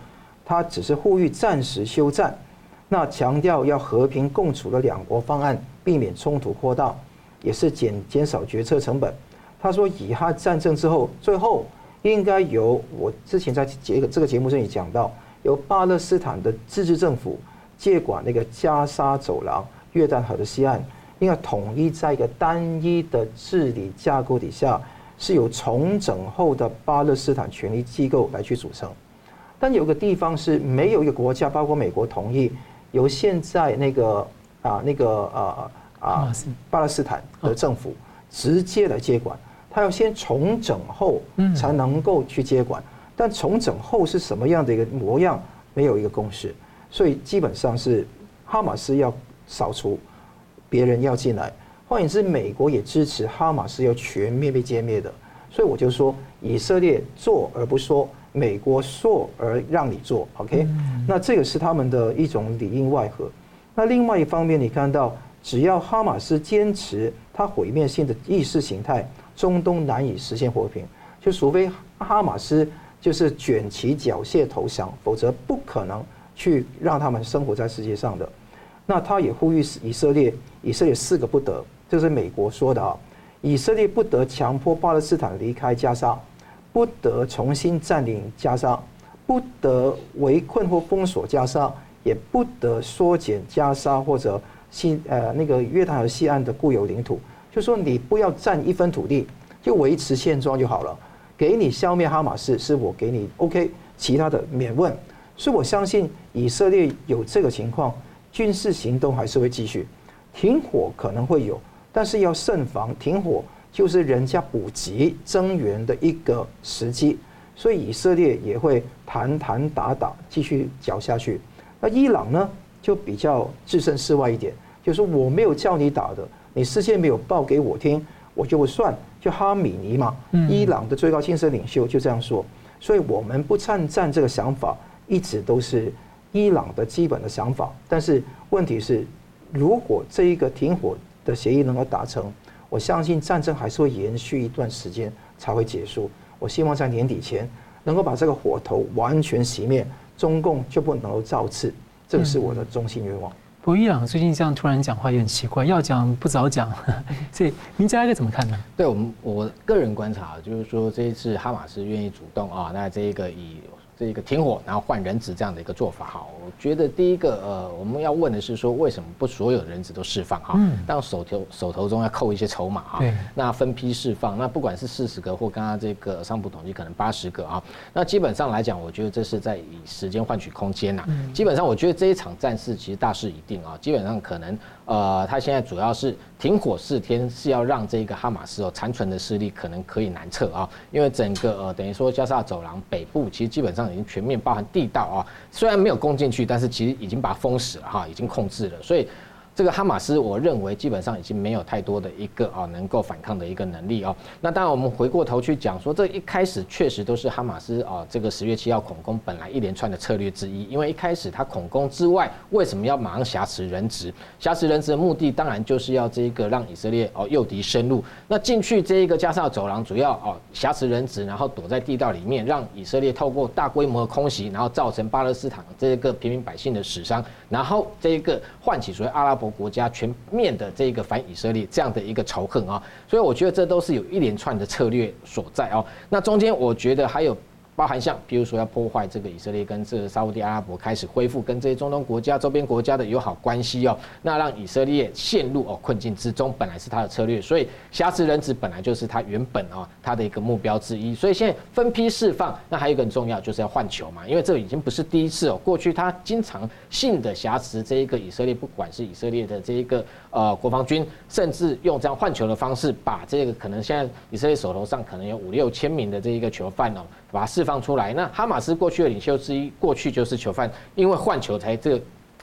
他只是呼吁暂时休战。那强调要和平共处的两国方案，避免冲突扩大，也是减减少决策成本。他说，以哈战争之后，最后应该由我之前在节这个节目中也讲到，由巴勒斯坦的自治政府接管那个加沙走廊、约旦河的西岸，应该统一在一个单一的治理架构底下，是由重整后的巴勒斯坦权力机构来去组成。但有个地方是没有一个国家，包括美国同意。由现在那个啊那个呃啊巴勒斯坦的政府直接来接管，他要先重整后才能够去接管，但重整后是什么样的一个模样，没有一个共识，所以基本上是哈马斯要扫除，别人要进来，换言之，美国也支持哈马斯要全面被歼灭的，所以我就说以色列做而不说。美国说而让你做，OK？那这个是他们的一种里应外合。那另外一方面，你看到只要哈马斯坚持他毁灭性的意识形态，中东难以实现和平。就除非哈马斯就是卷起缴械投降，否则不可能去让他们生活在世界上的。那他也呼吁以色列，以色列四个不得，这是美国说的啊，以色列不得强迫巴勒斯坦离开加沙。不得重新占领加沙，不得围困或封锁加沙，也不得缩减加沙或者西呃那个约旦河西岸的固有领土。就说你不要占一分土地，就维持现状就好了。给你消灭哈马斯，是我给你 OK，其他的免问。所以我相信以色列有这个情况，军事行动还是会继续，停火可能会有，但是要慎防停火就是人家补给增援的一个时机，所以以色列也会谈谈打打继续搅下去。那伊朗呢，就比较置身事外一点，就是我没有叫你打的，你事先没有报给我听，我就会算。就哈米尼嘛，伊朗的最高精神领袖就这样说。所以我们不参战这个想法一直都是伊朗的基本的想法。但是问题是，如果这一个停火的协议能够达成，我相信战争还是会延续一段时间才会结束。我希望在年底前能够把这个火头完全熄灭，中共就不能够造次。这个是我的衷心愿望。不过伊朗最近这样突然讲话也很奇怪，要讲不早讲，所以您家该怎么看呢？对我们我个人观察，就是说这一次哈马斯愿意主动啊，那这一个以。这一个停火，然后换人质这样的一个做法哈，我觉得第一个呃，我们要问的是说，为什么不所有人质都释放哈？嗯。当手头手头中要扣一些筹码哈。对。那分批释放，那不管是四十个或刚刚这个商普统计可能八十个啊，那基本上来讲，我觉得这是在以时间换取空间呐。嗯。基本上，我觉得这一场战事其实大势已定啊，基本上可能。呃，他现在主要是停火四天，是要让这个哈马斯哦残存的势力可能可以南撤啊，因为整个呃等于说加沙走廊北部其实基本上已经全面包含地道啊，虽然没有攻进去，但是其实已经把它封死了哈，已经控制了，所以。这个哈马斯，我认为基本上已经没有太多的一个啊能够反抗的一个能力哦。那当然，我们回过头去讲说，这一开始确实都是哈马斯啊这个十月七号恐攻本来一连串的策略之一。因为一开始他恐攻之外，为什么要马上挟持人质？挟持人质的目的当然就是要这一个让以色列哦诱敌深入。那进去这一个加沙走廊，主要哦挟持人质，然后躲在地道里面，让以色列透过大规模的空袭，然后造成巴勒斯坦这个平民百姓的死伤，然后这一个唤起所谓阿拉伯。国家全面的这个反以色列这样的一个仇恨啊，所以我觉得这都是有一连串的策略所在啊。那中间我觉得还有。包含像，比如说要破坏这个以色列跟这个沙乌地阿拉伯开始恢复跟这些中东国家、周边国家的友好关系哦，那让以色列陷入哦困境之中，本来是他的策略，所以挟持人质本来就是他原本哦他的一个目标之一，所以现在分批释放，那还有一个很重要就是要换球嘛，因为这已经不是第一次哦，过去他经常性的挟持这一个以色列，不管是以色列的这一个呃国防军，甚至用这样换球的方式，把这个可能现在以色列手头上可能有五六千名的这一个囚犯哦。把它释放出来。那哈马斯过去的领袖之一，过去就是囚犯，因为换球才这个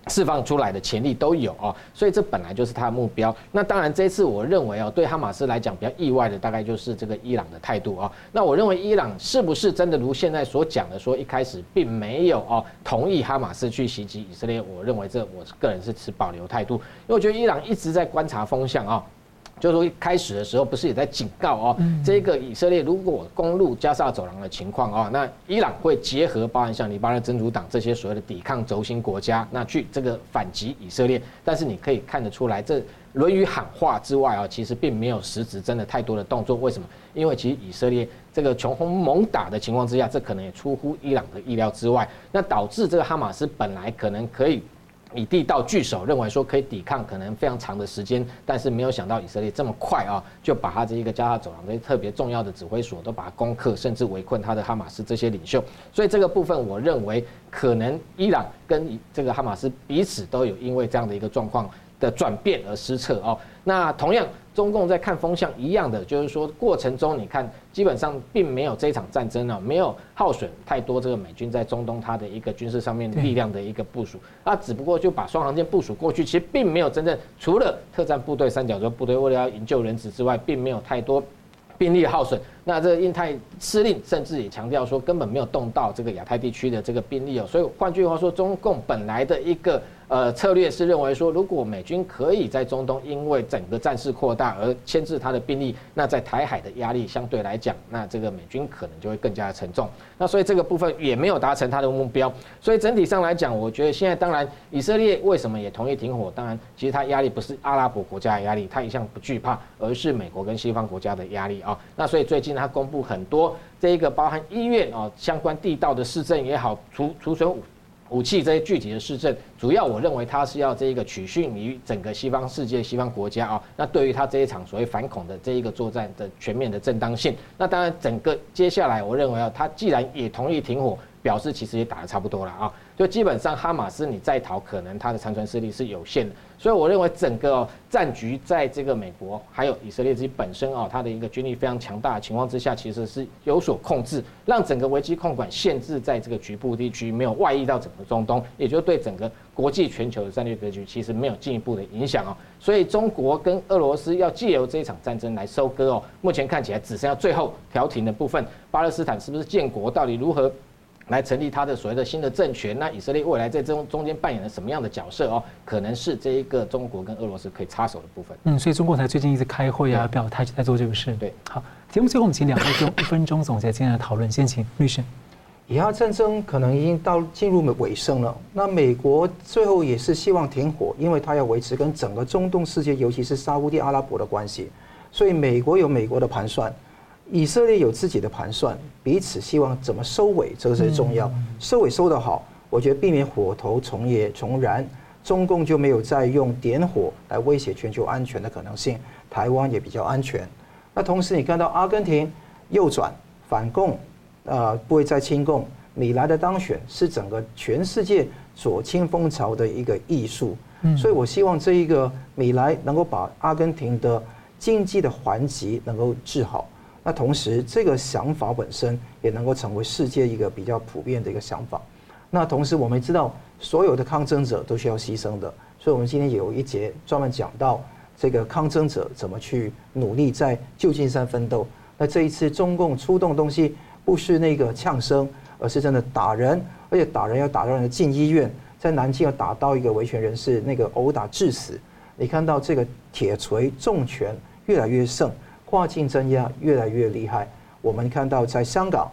释放出来的潜力都有哦，所以这本来就是他的目标。那当然，这次我认为哦，对哈马斯来讲比较意外的，大概就是这个伊朗的态度啊。那我认为伊朗是不是真的如现在所讲的说，一开始并没有哦同意哈马斯去袭击以色列？我认为这我个人是持保留态度，因为我觉得伊朗一直在观察风向啊。就是说一开始的时候，不是也在警告哦，这个以色列如果攻入加沙走廊的情况哦，那伊朗会结合包含像黎巴嫩真主党这些所谓的抵抗轴心国家，那去这个反击以色列。但是你可以看得出来，这论语喊话之外啊，其实并没有实质真的太多的动作。为什么？因为其实以色列这个穷轰猛打的情况之下，这可能也出乎伊朗的意料之外，那导致这个哈马斯本来可能可以。以地道据守，认为说可以抵抗可能非常长的时间，但是没有想到以色列这么快啊，就把他这一个加沙走廊这些特别重要的指挥所都把它攻克，甚至围困他的哈马斯这些领袖。所以这个部分，我认为可能伊朗跟这个哈马斯彼此都有因为这样的一个状况的转变而失策哦。那同样。中共在看风向一样的，就是说过程中，你看基本上并没有这场战争啊，没有耗损太多这个美军在中东它的一个军事上面力量的一个部署，啊，只不过就把双航舰部署过去，其实并没有真正除了特战部队、三角洲部队为了要营救人质之外，并没有太多兵力耗损。那这个印太司令甚至也强调说，根本没有动到这个亚太地区的这个兵力哦，所以换句话说，中共本来的一个。呃，策略是认为说，如果美军可以在中东因为整个战事扩大而牵制他的兵力，那在台海的压力相对来讲，那这个美军可能就会更加的沉重。那所以这个部分也没有达成他的目标。所以整体上来讲，我觉得现在当然以色列为什么也同意停火？当然，其实他压力不是阿拉伯国家的压力，他一向不惧怕，而是美国跟西方国家的压力啊。那所以最近他公布很多这一个包含医院啊相关地道的市政也好，储储存武器这些具体的市政。主要我认为他是要这一个取信于整个西方世界、西方国家啊。那对于他这一场所谓反恐的这一个作战的全面的正当性，那当然整个接下来我认为啊，他既然也同意停火，表示其实也打得差不多了啊。就基本上哈马斯你再逃，可能他的残存势力是有限的。所以我认为整个战局在这个美国还有以色列自己本身啊，它的一个军力非常强大的情况之下，其实是有所控制，让整个危机控管限制在这个局部地区，没有外溢到整个中东，也就对整个国际全球的战略格局其实没有进一步的影响哦。所以中国跟俄罗斯要借由这一场战争来收割哦，目前看起来只剩下最后调停的部分，巴勒斯坦是不是建国，到底如何？来成立他的所谓的新的政权，那以色列未来在中中间扮演了什么样的角色哦？可能是这一个中国跟俄罗斯可以插手的部分。嗯，所以中国才最近一直开会啊，表态就在做这个事。对，好，节目最后我们请两位用一分钟总结今天的讨论，先请律师。以哈战争可能已经到进入尾声了，那美国最后也是希望停火，因为他要维持跟整个中东世界，尤其是沙乌地阿拉伯的关系，所以美国有美国的盘算。以色列有自己的盘算，彼此希望怎么收尾，这个最重要。收尾收得好，我觉得避免火头重野重燃，中共就没有再用点火来威胁全球安全的可能性，台湾也比较安全。那同时你看到阿根廷右转反共，呃，不会再亲共，米莱的当选是整个全世界左倾风潮的一个艺术。所以我希望这一个米莱能够把阿根廷的经济的环节能够治好。那同时，这个想法本身也能够成为世界一个比较普遍的一个想法。那同时，我们知道所有的抗争者都需要牺牲的，所以我们今天有一节专门讲到这个抗争者怎么去努力在旧金山奋斗。那这一次中共出动的东西不是那个呛声，而是真的打人，而且打人要打到人进医院，在南京要打到一个维权人士那个殴打致死。你看到这个铁锤重拳越来越盛。跨境增压越来越厉害，我们看到在香港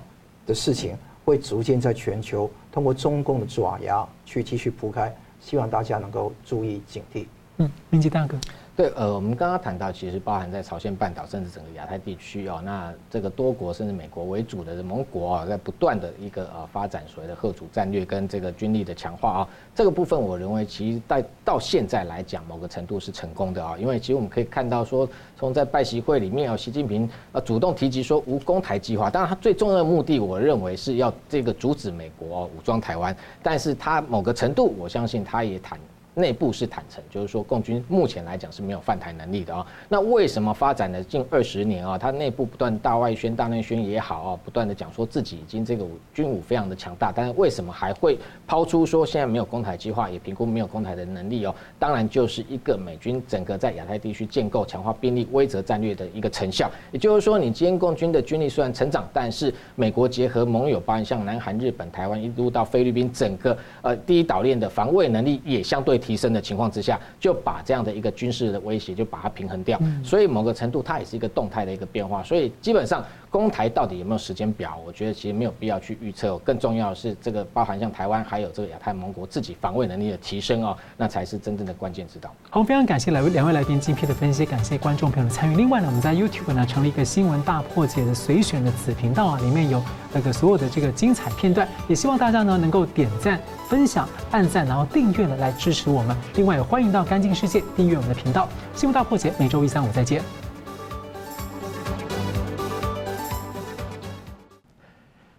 的事情会逐渐在全球通过中共的爪牙去继续铺开，希望大家能够注意警惕。嗯，明基大哥。对，呃，我们刚刚谈到，其实包含在朝鲜半岛，甚至整个亚太地区哦，那这个多国甚至美国为主的盟国啊，在不断的一个呃发展所谓的吓阻战略跟这个军力的强化啊，这个部分我认为其实在到现在来讲，某个程度是成功的啊，因为其实我们可以看到说，从在拜习会里面啊，习近平啊主动提及说无攻台计划，当然他最重要的目的，我认为是要这个阻止美国武装台湾，但是他某个程度，我相信他也谈。内部是坦诚，就是说共军目前来讲是没有犯台能力的啊。那为什么发展了近二十年啊？他内部不断大外宣、大内宣也好啊，不断的讲说自己已经这个军武非常的强大，但是为什么还会抛出说现在没有攻台计划，也评估没有攻台的能力哦？当然就是一个美军整个在亚太地区建构、强化兵力、威慑战略的一个成效。也就是说，你今天共军的军力虽然成长，但是美国结合盟友，包含像南韩、日本、台湾，一路到菲律宾，整个呃第一岛链的防卫能力也相对。提升的情况之下，就把这样的一个军事的威胁就把它平衡掉，所以某个程度它也是一个动态的一个变化，所以基本上。攻台到底有没有时间表？我觉得其实没有必要去预测。更重要的是，这个包含像台湾还有这个亚太盟国自己防卫能力的提升哦，那才是真正的关键之道。好，非常感谢两位两位来宾精辟的分析，感谢观众朋友的参与。另外呢，我们在 YouTube 呢成立一个新闻大破解的随选的子频道啊，里面有那个所有的这个精彩片段，也希望大家呢能够点赞、分享、按赞，然后订阅呢来支持我们。另外也欢迎到干净世界订阅我们的频道。新闻大破解每周一、三、五再见。